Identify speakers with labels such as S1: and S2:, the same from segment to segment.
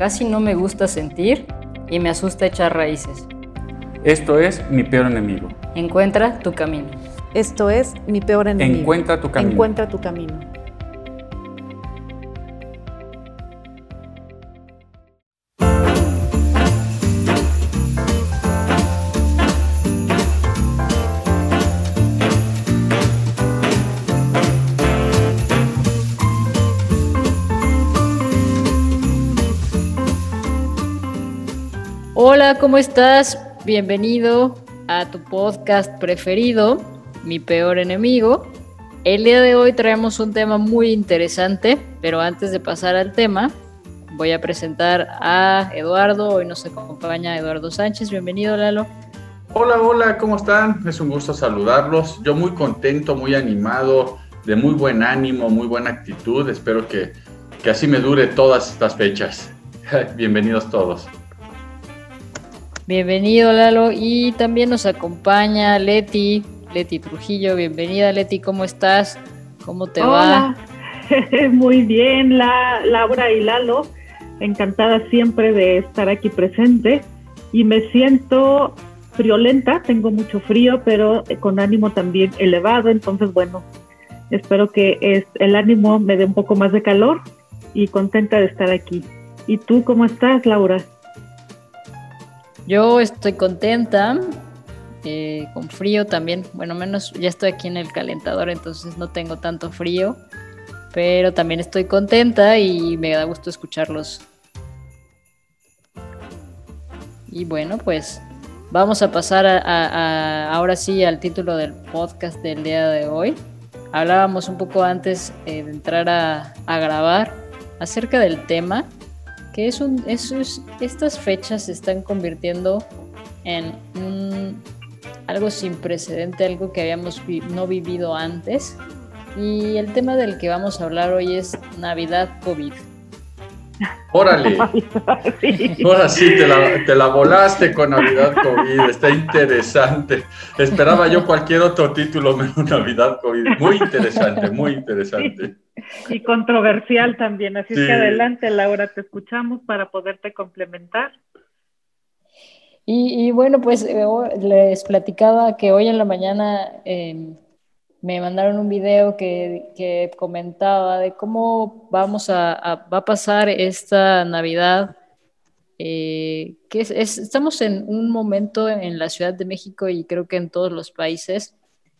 S1: casi no me gusta sentir y me asusta echar raíces.
S2: Esto es mi peor enemigo.
S1: Encuentra tu camino.
S3: Esto es mi peor enemigo.
S2: Encuentra tu camino.
S3: Encuentra tu camino.
S1: ¿Cómo estás? Bienvenido a tu podcast preferido, Mi Peor Enemigo. El día de hoy traemos un tema muy interesante, pero antes de pasar al tema, voy a presentar a Eduardo. Hoy nos acompaña Eduardo Sánchez. Bienvenido, Lalo.
S2: Hola, hola, ¿cómo están? Es un gusto saludarlos. Yo muy contento, muy animado, de muy buen ánimo, muy buena actitud. Espero que, que así me dure todas estas fechas. Bienvenidos todos.
S1: Bienvenido Lalo y también nos acompaña Leti, Leti Trujillo. Bienvenida Leti, ¿cómo estás? ¿Cómo te
S4: va? Muy bien, la, Laura y Lalo. Encantada siempre de estar aquí presente y me siento friolenta, tengo mucho frío, pero con ánimo también elevado, entonces bueno, espero que es, el ánimo me dé un poco más de calor y contenta de estar aquí. ¿Y tú cómo estás, Laura?
S1: Yo estoy contenta, eh, con frío también. Bueno, menos ya estoy aquí en el calentador, entonces no tengo tanto frío. Pero también estoy contenta y me da gusto escucharlos. Y bueno, pues vamos a pasar a, ahora sí al título del podcast del día de hoy. Hablábamos un poco antes eh, de entrar a, a grabar acerca del tema que es un, estas fechas se están convirtiendo en algo sin precedente, algo que habíamos no vivido antes. Y el tema del que vamos a hablar hoy es Navidad COVID.
S2: Órale. Ahora sí, te la, te la, volaste con Navidad COVID. Está interesante. Esperaba yo cualquier otro título menos Navidad COVID. Muy interesante, muy interesante.
S4: Y controversial también. Así que adelante, Laura, te escuchamos para poderte complementar.
S1: Y, bueno, pues eh, les platicaba que hoy en la mañana em, me mandaron un video que, comentaba de cómo vamos a, va a pasar esta Navidad. Eh, que estamos en un momento en la Ciudad de México y creo que en todos los países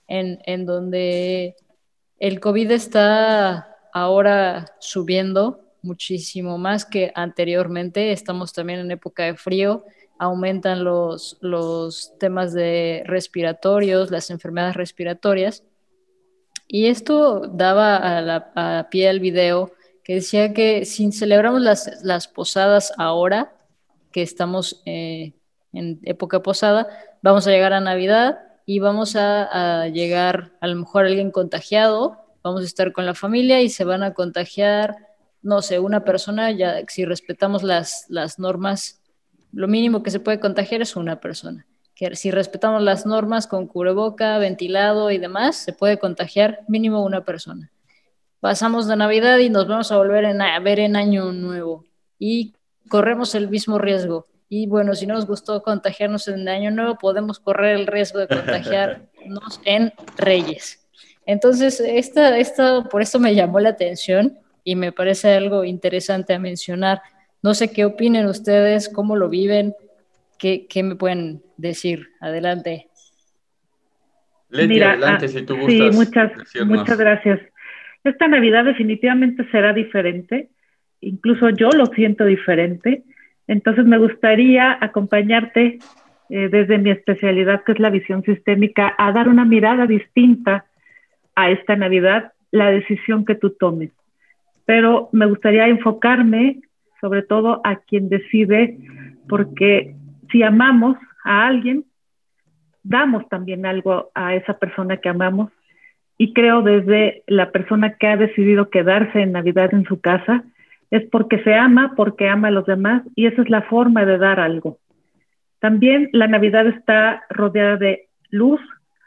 S1: en, en donde el COVID está ahora subiendo muchísimo más que anteriormente. Estamos también en época de frío, aumentan los, los temas de respiratorios, las enfermedades respiratorias. Y esto daba a, la, pie al video que decía que si celebramos las, las posadas ahora, que estamos eh, en época posada, vamos a llegar a Navidad y vamos a, llegar a lo mejor alguien contagiado, vamos a estar con la familia y se van a contagiar, no sé, una persona, ya si respetamos las, las normas, lo mínimo que se puede contagiar es una persona si respetamos las normas con cubreboca, ventilado y demás, se puede contagiar mínimo una persona. Pasamos de Navidad y nos vamos a volver a ver en Año Nuevo y corremos el mismo riesgo. Y bueno, si no nos gustó contagiarnos en Año Nuevo, podemos correr el riesgo de contagiarnos en Reyes. Entonces, esta, esta, por esto me llamó la atención y me parece algo interesante a mencionar. No sé qué opinen ustedes, cómo lo viven, ¿Qué, me pueden decir? Adelante.
S2: Leti, adelante ah, si tú gustas.
S4: Sí, muchas, muchas gracias. Esta Navidad definitivamente será diferente, incluso yo lo siento diferente. Entonces me gustaría acompañarte eh, desde mi especialidad, que es la visión sistémica, a dar una mirada distinta a esta Navidad, la decisión que tú tomes. Pero me gustaría enfocarme sobre todo a quien decide, porque si amamos a alguien, damos también algo a esa persona que amamos. Y creo desde la persona que ha decidido quedarse en Navidad en su casa, es porque se ama, porque ama a los demás y esa es la forma de dar algo. También la Navidad está rodeada de luz,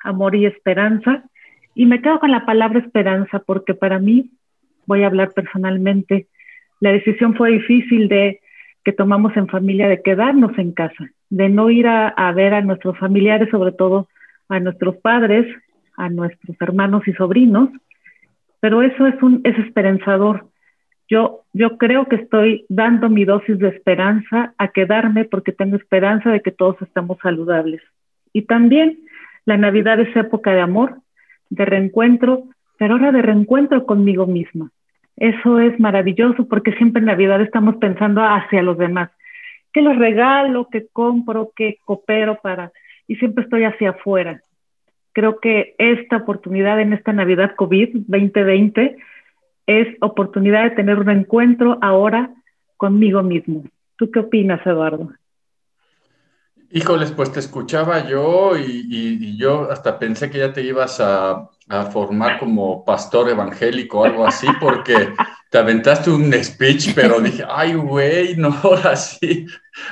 S4: amor y esperanza. Y me quedo con la palabra esperanza porque para mí, voy a hablar personalmente, la decisión fue difícil de que tomamos en familia de quedarnos en casa, de no ir a, ver a nuestros familiares, sobre todo a nuestros padres, a nuestros hermanos y sobrinos, pero eso es, un, es esperanzador. Yo, yo creo que estoy dando mi dosis de esperanza a quedarme porque tengo esperanza de que todos estamos saludables. Y también la Navidad es época de amor, de reencuentro, pero ahora de reencuentro conmigo misma. Eso es maravilloso porque siempre en Navidad estamos pensando hacia los demás. ¿Qué les regalo? ¿Qué compro? ¿Qué coopero para? Y siempre estoy hacia afuera. Creo que esta oportunidad en esta Navidad COVID 2020 es oportunidad de tener un encuentro ahora conmigo mismo. ¿Tú qué opinas, Eduardo?
S2: Híjoles, pues te escuchaba yo y, yo hasta pensé que ya te ibas a, formar como pastor evangélico o algo así, porque te aventaste un speech, pero dije, ay, güey, no, ahora sí,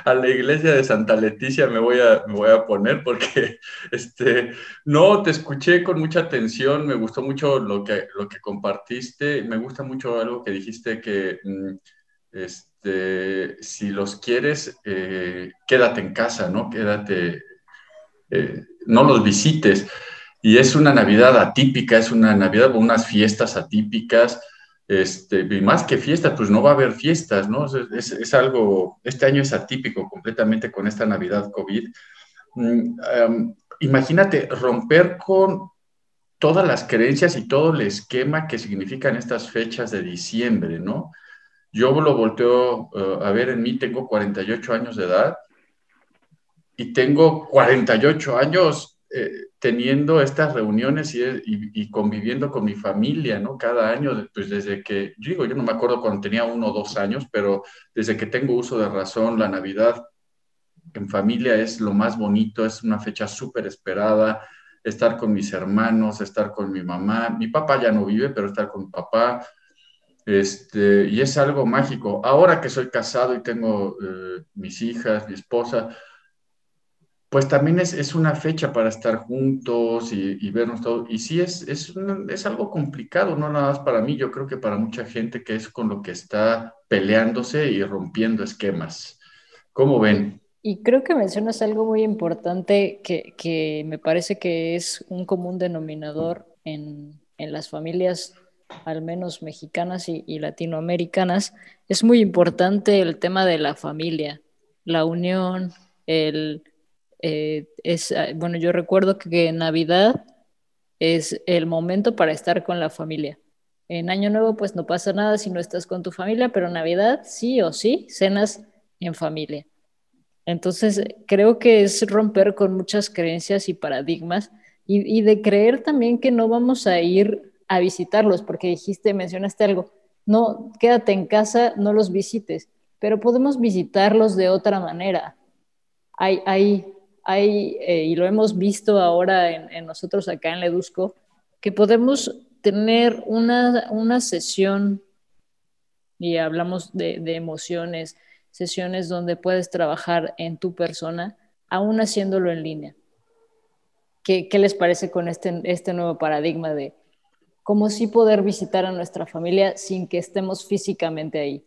S2: a la iglesia de Santa Leticia me voy a, me voy a poner, porque, este, no, te escuché con mucha atención, me gustó mucho lo que, lo que compartiste, me gusta mucho algo que dijiste que... Mm, este, si los quieres, eh, quédate en casa, ¿no? Quédate, eh, no los visites. Y es una Navidad atípica, es una Navidad con unas fiestas atípicas, este, y más que fiestas, pues no va a haber fiestas, ¿no? Es, algo, este año es atípico completamente con esta Navidad COVID. Mm, imagínate romper con todas las creencias y todo el esquema que significan estas fechas de diciembre, ¿no? Yo lo volteo eh, a ver en mí, tengo 48 años de edad y tengo 48 años eh, teniendo estas reuniones y, conviviendo con mi familia, ¿no? Cada año, pues desde que, yo digo, yo no me acuerdo cuando tenía uno o dos años, pero desde que tengo uso de razón, la Navidad en familia es lo más bonito, es una fecha súper esperada, estar con mis hermanos, estar con mi mamá, mi papá ya no vive, pero estar con mi papá, este, y es algo mágico. Ahora que soy casado y tengo eh, mis hijas, mi esposa, pues también es, es una fecha para estar juntos y, vernos todos. Y sí, es, es, es, algo complicado, no nada más para mí, yo creo que para mucha gente que es con lo que está peleándose y rompiendo esquemas. ¿Cómo ven?
S1: Y creo que mencionas algo muy importante que, que me parece que es un común denominador en, en las familias al menos mexicanas y, latinoamericanas, es muy importante el tema de la familia, la unión, el, eh, es, ah, bueno, yo recuerdo que Navidad es el momento para estar con la familia. En Año Nuevo pues no pasa nada si no estás con tu familia, pero Navidad sí o sí, cenas en familia. Entonces creo que es romper con muchas creencias y paradigmas y, y de creer también que no vamos a ir a visitarlos, porque dijiste, mencionaste algo, no, quédate en casa, no los visites, pero podemos visitarlos de otra manera. Hay, hay, hay eh, y lo hemos visto ahora en, nosotros acá en Ledusco, que podemos tener una, una sesión, y hablamos de, de emociones, sesiones donde puedes trabajar en tu persona, aún haciéndolo en línea. ¿Qué, ¿Qué, les parece con este, este nuevo paradigma de como sí poder visitar a nuestra familia sin que estemos físicamente ahí.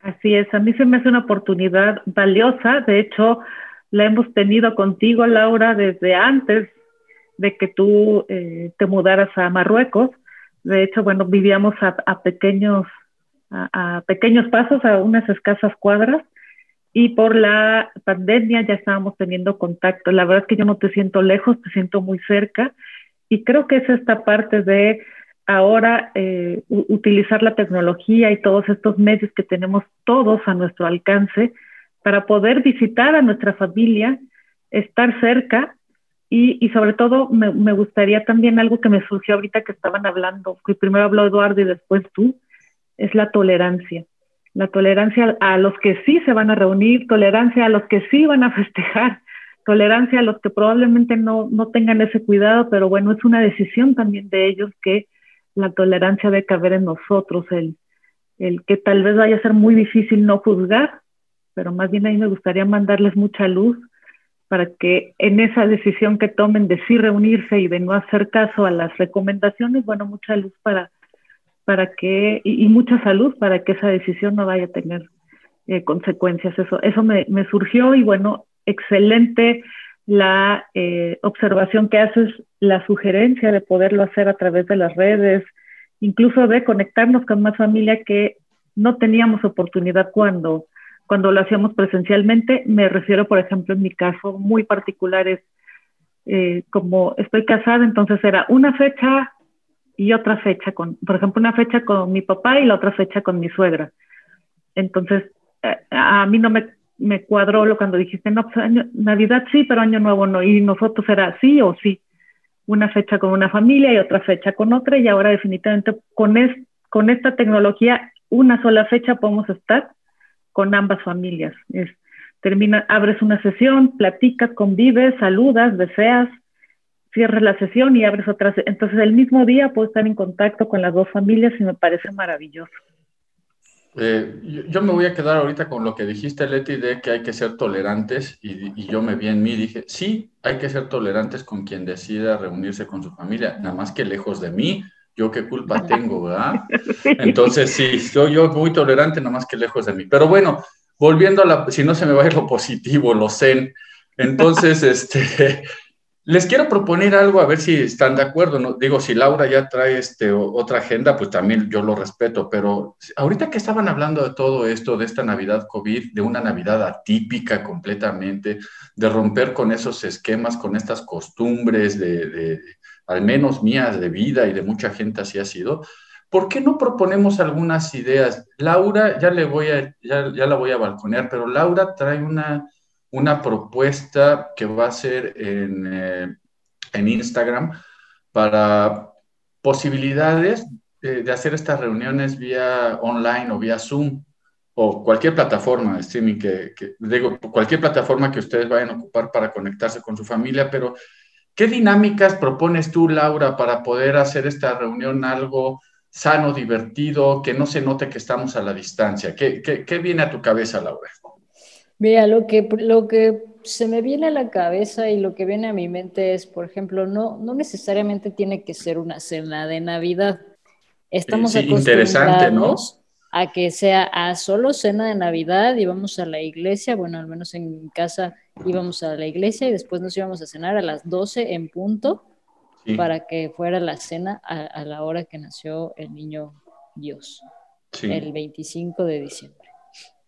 S4: Así es, a mí se me hace una oportunidad valiosa, de hecho la hemos tenido contigo, Laura, desde antes de que tú eh, te mudaras a Marruecos. De hecho, bueno, vivíamos a, pequeños, a, pequeños pasos, a unas escasas cuadras, y por la pandemia ya estábamos teniendo contacto. La verdad es que yo no te siento lejos, te siento muy cerca, y creo que es esta parte de ahora eh, utilizar la tecnología y todos estos medios que tenemos todos a nuestro alcance para poder visitar a nuestra familia, estar cerca y, sobre todo me, gustaría también algo que me surgió ahorita que estaban hablando, que primero habló Eduardo y después tú, es la tolerancia. la tolerancia a los que sí se van a reunir, tolerancia a los que sí van a festejar, tolerancia a los que probablemente no, no tengan ese cuidado, pero bueno, es una decisión también de ellos que la tolerancia debe caber en nosotros, el, el que tal vez vaya a ser muy difícil no juzgar, pero más bien a mí me gustaría mandarles mucha luz para que en esa decisión que tomen de sí reunirse y de no hacer caso a las recomendaciones, bueno, mucha luz para, para que, y, mucha salud para que esa decisión no vaya a tener eh, consecuencias. Eso, eso me, me, surgió y bueno, excelente la eh, observación que haces, la sugerencia de poderlo hacer a través de las redes, incluso de conectarnos con más familia que no teníamos oportunidad cuando, cuando lo hacíamos presencialmente. Me refiero, por ejemplo, en mi caso muy particular es eh, como estoy casada, entonces era una fecha y otra fecha con, por ejemplo, una fecha con mi papá y la otra fecha con mi suegra. Entonces, eh, a mí no me, me cuadró lo cuando dijiste, no, pues Navidad sí, pero Año Nuevo no. Y nosotros era sí o sí una fecha con una familia y otra fecha con otra y ahora definitivamente con, es, con esta tecnología una sola fecha podemos estar con ambas familias. Es, termina, abres una sesión, platicas, convives, saludas, deseas, cierras la sesión y abres otra. Entonces el mismo día puedo estar en contacto con las dos familias y me parece maravilloso.
S2: Eh, yo, me voy a quedar ahorita con lo que dijiste, Leti, de que hay que ser tolerantes y, yo me vi en mí, dije, sí, hay que ser tolerantes con quien decida reunirse con su familia, nada más que lejos de mí, yo qué culpa tengo, ¿verdad? Entonces, sí, soy yo muy tolerante, nada más que lejos de mí. Pero bueno, volviendo a la, si no se me va a ir lo positivo, lo zen. Entonces, este, les quiero proponer algo, a ver si están de acuerdo. ¿no? Digo, si Laura ya trae este, otra agenda, pues también yo lo respeto, pero ahorita que estaban hablando de todo esto, de esta Navidad COVID, de una Navidad atípica completamente, de romper con esos esquemas, con estas costumbres, de, al menos mías de vida y de mucha gente así ha sido, ¿por qué no proponemos algunas ideas? Laura, ya, le voy a, ya la voy a balconear, pero Laura trae una una propuesta que va a ser en, eh, en Instagram para posibilidades de, hacer estas reuniones vía online o vía Zoom o cualquier plataforma de streaming que, digo, cualquier plataforma que ustedes vayan a ocupar para conectarse con su familia, pero ¿qué dinámicas propones tú, Laura, para poder hacer esta reunión algo sano, divertido, que no se note que estamos a la distancia? ¿Qué, qué, qué viene a tu cabeza, Laura?
S1: Mira, lo que, lo que se me viene a la cabeza y lo que viene a mi mente es, por ejemplo, no, no necesariamente tiene que ser una cena de Navidad. Estamos acostumbrados a que sea a solo cena de Navidad y vamos a la iglesia, bueno, al menos en mi casa íbamos a la iglesia y después nos íbamos a cenar a las 12 en punto para que fuera la cena a, la hora que nació el niño Dios, el 25 de diciembre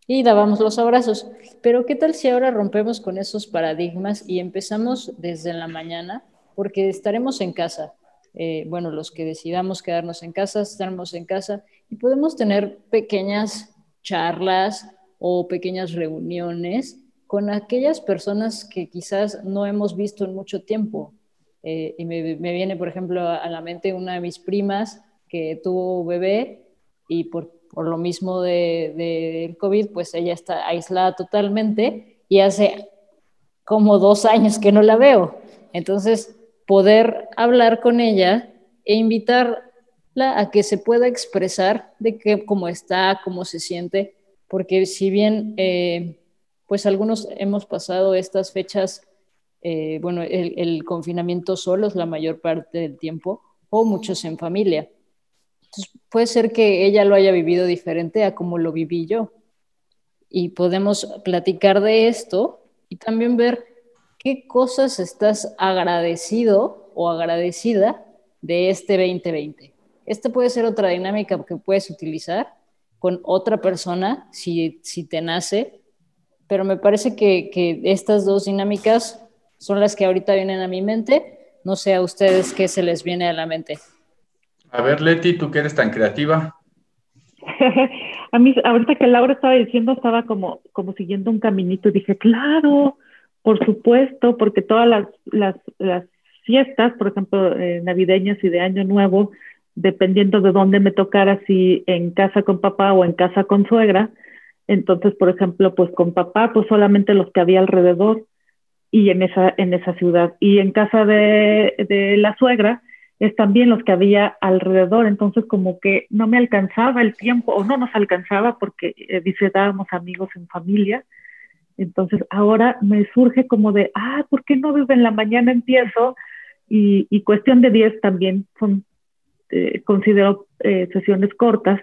S1: y dábamos los abrazos. Pero ¿qué tal si ahora rompemos con esos paradigmas y empezamos desde la mañana? Porque estaremos en casa. Eh, bueno, los que decidamos quedarnos en casa, estaremos en casa y podemos tener pequeñas charlas o pequeñas reuniones con aquellas personas que quizás no hemos visto en mucho tiempo. Eh, y me, me, viene, por ejemplo, a la mente una de mis primas que tuvo bebé y por por lo mismo del de, COVID, pues ella está aislada totalmente y hace como dos años que no la veo. Entonces, poder hablar con ella e invitarla a que se pueda expresar de qué, cómo está, cómo se siente, porque si bien, eh, pues algunos hemos pasado estas fechas, eh, bueno, el, el confinamiento solos la mayor parte del tiempo, o muchos en familia puede ser que ella lo haya vivido diferente a como lo viví yo. Y podemos platicar de esto y también ver qué cosas estás agradecido o agradecida de este 2020. Esta puede ser otra dinámica que puedes utilizar con otra persona si, si te nace, pero me parece que, que estas dos dinámicas son las que ahorita vienen a mi mente. No sé a ustedes qué se les viene a la mente.
S2: A ver, Leti, tú que eres tan creativa.
S4: a mí, ahorita que Laura estaba diciendo, estaba como, como siguiendo un caminito y dije, claro, por supuesto, porque todas las, las, fiestas, por ejemplo, eh, navideñas y de Año Nuevo, dependiendo de dónde me tocara, si en casa con papá o en casa con suegra. Entonces, por ejemplo, pues con papá, pues solamente los que había alrededor y en esa, en esa ciudad. Y en casa de, de la suegra es también los que había alrededor. Entonces, como que no me alcanzaba el tiempo o no nos alcanzaba porque eh, amigos en familia. Entonces, ahora me surge como de, ah, ¿por qué no desde la mañana empiezo? Y, y cuestión de 10 también son eh, considero eh, sesiones cortas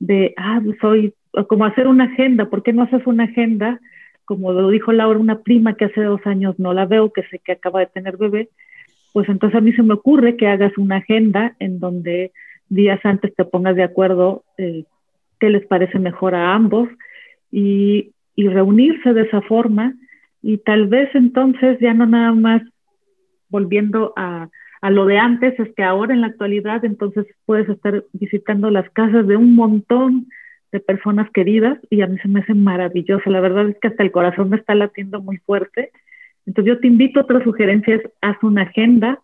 S4: de, ah, soy, como hacer una agenda, ¿por qué no haces una agenda? Como lo dijo Laura, una prima que hace dos años no la veo, que sé que acaba de tener bebé, pues entonces a mí se me ocurre que hagas una agenda en donde días antes te pongas de acuerdo eh, qué les parece mejor a ambos y, y reunirse de esa forma y tal vez entonces ya no nada más volviendo a, a lo de antes es que ahora en la actualidad entonces puedes estar visitando las casas de un montón de personas queridas y a mí se me hace maravilloso. La verdad es que hasta el corazón me está latiendo muy fuerte. Entonces yo te invito a otras sugerencias, haz una agenda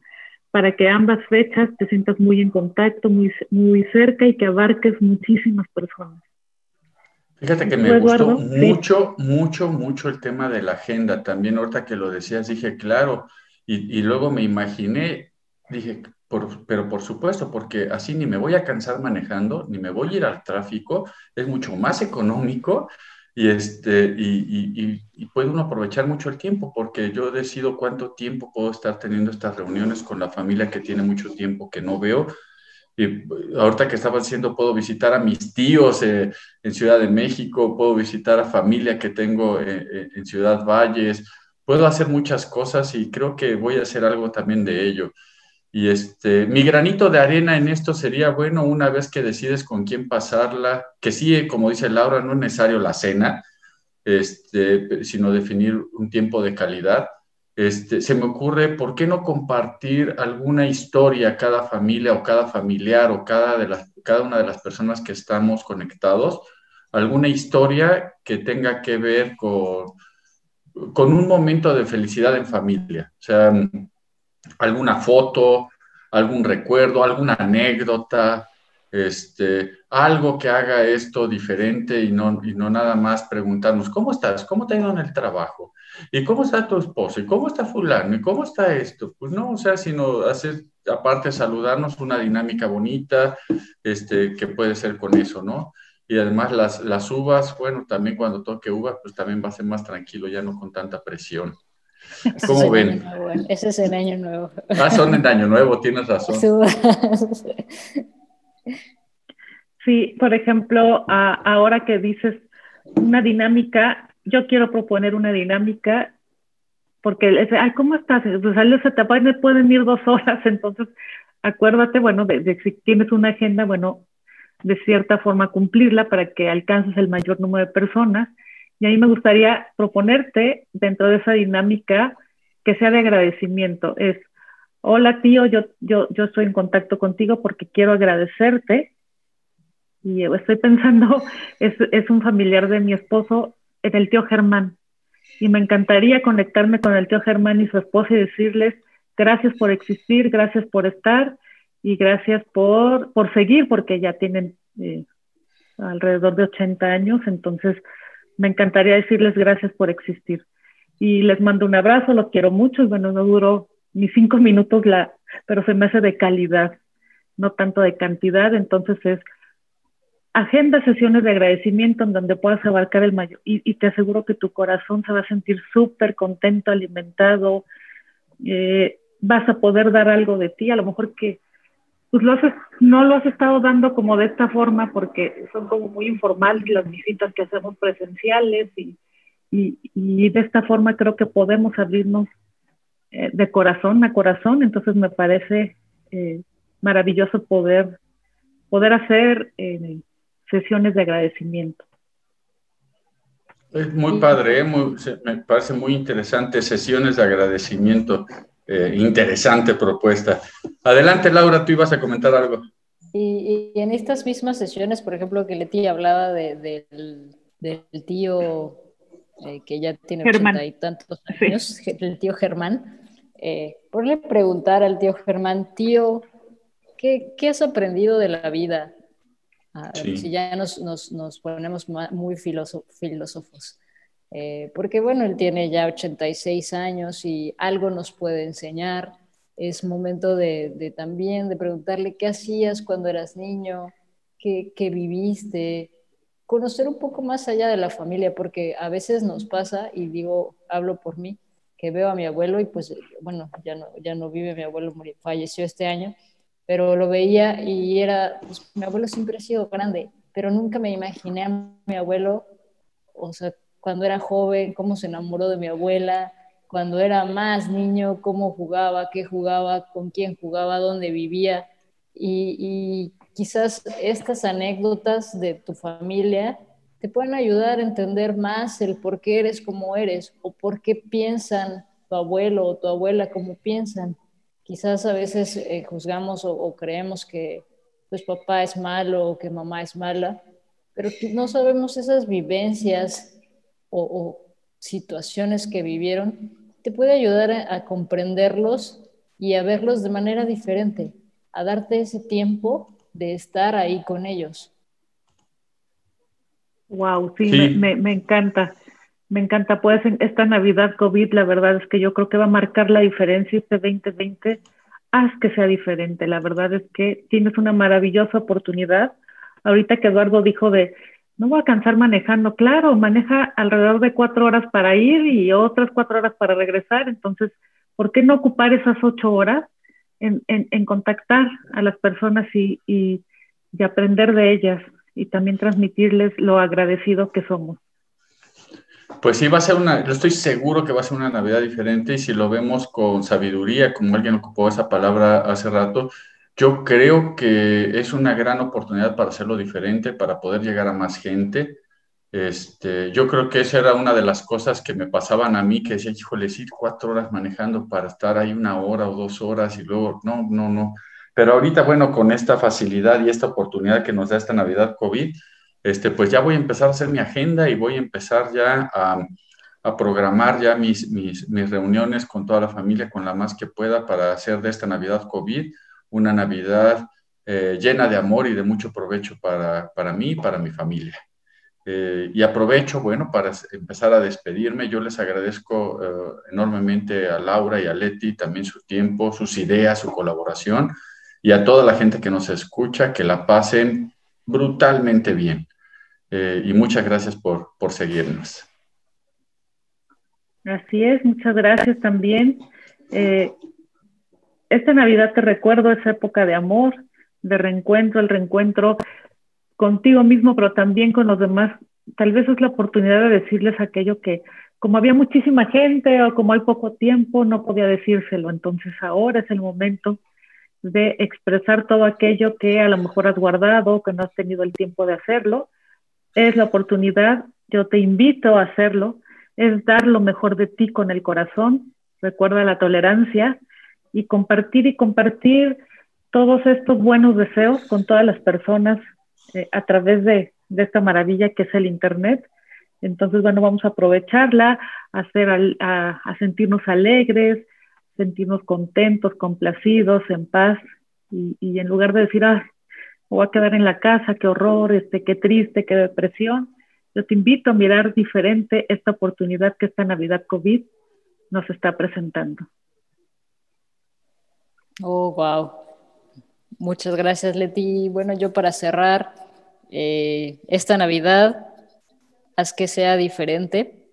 S4: para que ambas fechas te sientas muy en contacto, muy, muy cerca y que abarques muchísimas personas.
S2: Fíjate que me gustó mucho, mucho, mucho el tema de la agenda. También ahorita que lo decías, dije, claro, y, y luego me imaginé Dije, pero por supuesto, porque así ni me voy a cansar manejando, ni me voy a ir al tráfico, es mucho más económico y, este, y, y, puede uno aprovechar mucho el tiempo, porque yo decido cuánto tiempo puedo estar teniendo estas reuniones con la familia que tiene mucho tiempo que no veo. Y ahorita que estaba diciendo, puedo visitar a mis tíos eh, en Ciudad de México, puedo visitar a familia que tengo eh, eh, en Ciudad Valles, puedo hacer muchas cosas y creo que voy a hacer algo también de ello. Y este, mi granito de arena en esto sería, bueno, una vez que decides con quién pasarla, que sí, como dice Laura, no es necesario la cena, este, sino definir un tiempo de calidad. Este, se me ocurre, ¿por qué no compartir alguna historia cada familia o cada familiar o cada, de las, cada una de las personas que estamos conectados? Alguna historia que tenga que ver con, con un momento de felicidad en familia. O sea, alguna foto, algún recuerdo, alguna anécdota, este, algo que haga esto diferente y no, y no nada más preguntarnos, ¿cómo estás? ¿Cómo te ha ido en el trabajo? ¿Y cómo está tu esposo? ¿Y cómo está fulano? ¿Y cómo está esto? Pues no, o sea, sino hacer, aparte saludarnos, una dinámica bonita, este, que puede ser con eso, ¿no? Y además las, las uvas, bueno, también cuando toque uvas, pues también va a ser más tranquilo, ya no con tanta presión. ¿Cómo ven?
S1: Ese es el año nuevo.
S2: Ah, son en año nuevo, tienes razón.
S4: Sí, por ejemplo, ahora que dices una dinámica, yo quiero proponer una dinámica porque, ay, ¿cómo estás? Pues a se te pueden ir dos horas, entonces acuérdate, bueno, de, si tienes una agenda, bueno, de cierta forma cumplirla para que alcances el mayor número de personas y ahí me gustaría proponerte dentro de esa dinámica que sea de agradecimiento. Es, hola tío, yo, yo, yo estoy en contacto contigo porque quiero agradecerte. Y estoy pensando, es, es un familiar de mi esposo, en el tío Germán. Y me encantaría conectarme con el tío Germán y su esposa y decirles gracias por existir, gracias por estar y gracias por, por seguir, porque ya tienen eh, alrededor de 80 años. Entonces, me encantaría decirles gracias por existir. Y les mando un abrazo, los quiero mucho. Bueno, no duró ni cinco minutos, la, pero se me hace de calidad, no tanto de cantidad. Entonces es agenda sesiones de agradecimiento en donde puedas abarcar el mayor. Y, te aseguro que tu corazón se va a sentir súper contento, alimentado. Eh, vas a poder dar algo de ti, a lo mejor que pues lo no lo has estado dando como de esta forma porque son como muy informales las visitas que hacemos presenciales y, y, de esta forma creo que podemos abrirnos eh, de corazón a corazón, entonces me parece eh, maravilloso poder, poder hacer eh, sesiones de agradecimiento.
S2: Es muy padre, me parece muy interesante sesiones de agradecimiento. Eh, interesante propuesta. Adelante, Laura, tú ibas a comentar algo.
S1: Y, en estas mismas sesiones, por ejemplo, que Leti hablaba del, tío eh, que ya tiene ochenta y tantos años, el tío Germán, eh, por le preguntar al tío Germán, tío, ¿qué, has aprendido de la vida? Ah, si ya nos, nos, ponemos muy filósofos. Eh, porque bueno, él tiene ya 86 años y algo nos puede enseñar. Es momento de, también de preguntarle qué hacías cuando eras niño, qué, viviste, conocer un poco más allá de la familia, porque a veces nos pasa, y digo, hablo por mí, que veo a mi abuelo y pues, bueno, ya no, ya no vive, mi abuelo falleció este año, pero lo veía y era, pues, mi abuelo siempre ha sido grande, pero nunca me imaginé a mi abuelo, o sea, cuando era joven, cómo se enamoró de mi abuela, cuando era más niño, cómo jugaba, qué jugaba, con quién jugaba, dónde vivía. Y, quizás estas anécdotas de tu familia te pueden ayudar a entender más el por qué eres como eres o por qué piensan tu abuelo o tu abuela como piensan. Quizás a veces eh, juzgamos o, o, creemos que pues papá es malo o que mamá es mala, pero no sabemos esas vivencias o, situaciones que vivieron, te puede ayudar a, comprenderlos y a verlos de manera diferente, a darte ese tiempo de estar ahí con ellos.
S4: Wow, sí, Me, me, encanta. Me encanta. Pues esta Navidad COVID, la verdad es que yo creo que va a marcar la diferencia este 2020. Haz que sea diferente. La verdad es que tienes una maravillosa oportunidad. Ahorita que Eduardo dijo de no voy a cansar manejando. Claro, maneja alrededor de cuatro horas para ir y otras cuatro horas para regresar. Entonces, ¿por qué no ocupar esas ocho horas en, en, contactar a las personas y, y, y, aprender de ellas y también transmitirles lo agradecido que somos?
S2: Pues sí, va a ser una, yo estoy seguro que va a ser una Navidad diferente y si lo vemos con sabiduría, como alguien ocupó esa palabra hace rato, yo creo que es una gran oportunidad para hacerlo diferente, para poder llegar a más gente. Este, yo creo que esa era una de las cosas que me pasaban a mí, que decía, híjole, ir cuatro horas manejando para estar ahí una hora o dos horas y luego, no, no, no. Pero ahorita, bueno, con esta facilidad y esta oportunidad que nos da esta Navidad COVID, este, pues ya voy a empezar a hacer mi agenda y voy a empezar ya a, a programar ya mis, mis, mis reuniones con toda la familia, con la más que pueda, para hacer de esta Navidad COVID una Navidad eh, llena de amor y de mucho provecho para, para mí y para mi familia. Eh, y aprovecho, bueno, para empezar a despedirme. Yo les agradezco eh, enormemente a Laura y a Leti también su tiempo, sus ideas, su colaboración y a toda la gente que nos escucha, que la pasen brutalmente bien. y muchas gracias por, por seguirnos.
S4: Así es, muchas gracias también esta Navidad te recuerdo esa época de amor, de reencuentro, el reencuentro contigo mismo, pero también con los demás. Tal vez es la oportunidad de decirles aquello que, como había muchísima gente o como hay poco tiempo, no podía decírselo. Entonces ahora es el momento de expresar todo aquello que a lo mejor has guardado, que no has tenido el tiempo de hacerlo. Es la oportunidad, yo te invito a hacerlo, es dar lo mejor de ti con el corazón. Recuerda la tolerancia, y compartir y compartir todos estos buenos deseos con todas las personas eh, a través de, esta maravilla que es el Internet. Entonces, bueno, vamos a aprovecharla, a, hacer, a, sentirnos alegres, sentirnos contentos, complacidos, en paz, y, en lugar de decir, ah, voy a quedar en la casa, qué horror, este, qué triste, qué depresión, yo te invito a mirar diferente esta oportunidad que esta Navidad COVID nos está presentando.
S1: Oh, wow. Muchas gracias, Leti. Bueno, yo para cerrar eh, esta Navidad, haz que sea diferente.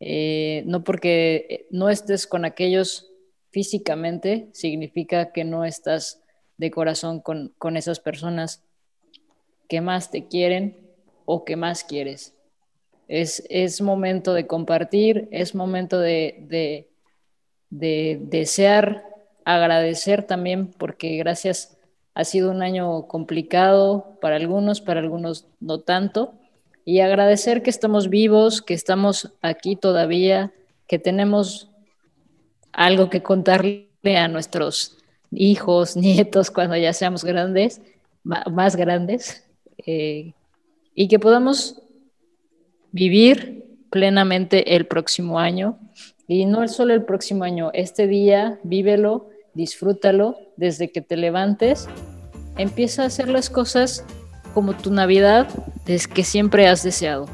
S1: Eh, no porque no estés con aquellos físicamente, significa que no estás de corazón con, esas personas que más te quieren o que más quieres. Es, momento de compartir, es momento de, de, de desear agradecer también porque gracias ha sido un año complicado para algunos, para algunos no tanto, y agradecer que estamos vivos, que estamos aquí todavía, que tenemos algo que contarle a nuestros hijos, nietos, cuando ya seamos grandes, más grandes, eh, y que podamos vivir plenamente el próximo año. Y no solo el próximo año, este día vívelo disfrútalo desde que te levantes, empieza a hacer las cosas como tu Navidad es que siempre has deseado.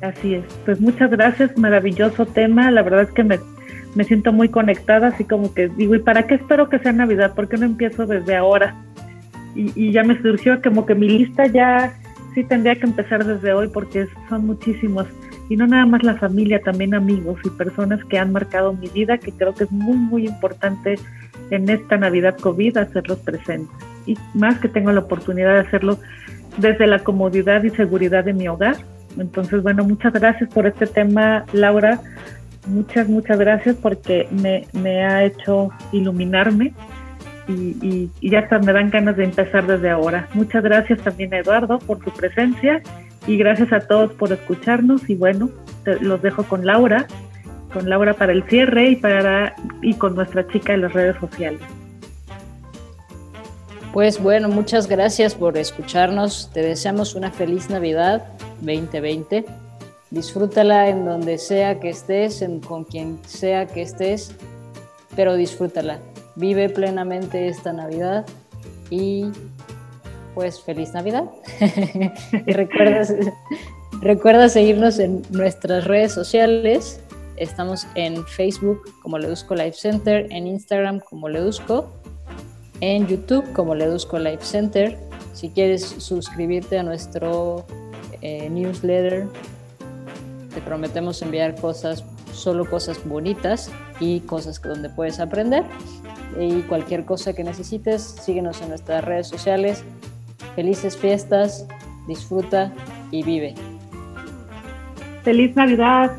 S4: Así es, pues muchas gracias, maravilloso tema, la verdad es que me, me siento muy conectada, así como que digo, ¿y para qué espero que sea Navidad? ¿Por qué no empiezo desde ahora? Y, y ya me surgió como que mi lista ya sí tendría que empezar desde hoy porque son muchísimos y no nada más la familia, también amigos y personas que han marcado mi vida, que creo que es muy, muy importante en esta Navidad COVID hacerlos presentes. Y más que tengo la oportunidad de hacerlo desde la comodidad y seguridad de mi hogar. Entonces, bueno, muchas gracias por este tema, Laura. Muchas, muchas gracias porque me, me ha hecho iluminarme y, y, ya hasta me dan ganas de empezar desde ahora. Muchas gracias también, Eduardo, por tu presencia y gracias a todos por escucharnos y bueno, los dejo con Laura, con Laura para el cierre y para y con nuestra chica de las redes sociales.
S1: Pues bueno, muchas gracias por escucharnos. Te deseamos una feliz Navidad 2020. Disfrútala en donde sea que estés, con quien sea que estés, pero disfrútala. Vive plenamente esta Navidad y pues feliz Navidad. y recuerda, seguirnos en nuestras redes sociales. Estamos en Facebook como Ledusco Life Center, en Instagram como Ledusco, en YouTube como Ledusco Life Center. Si quieres suscribirte a nuestro eh, newsletter, te prometemos enviar cosas, solo cosas bonitas y cosas donde puedes aprender. Y cualquier cosa que necesites, síguenos en nuestras redes sociales Felices fiestas, disfruta y vive.
S4: Feliz Navidad.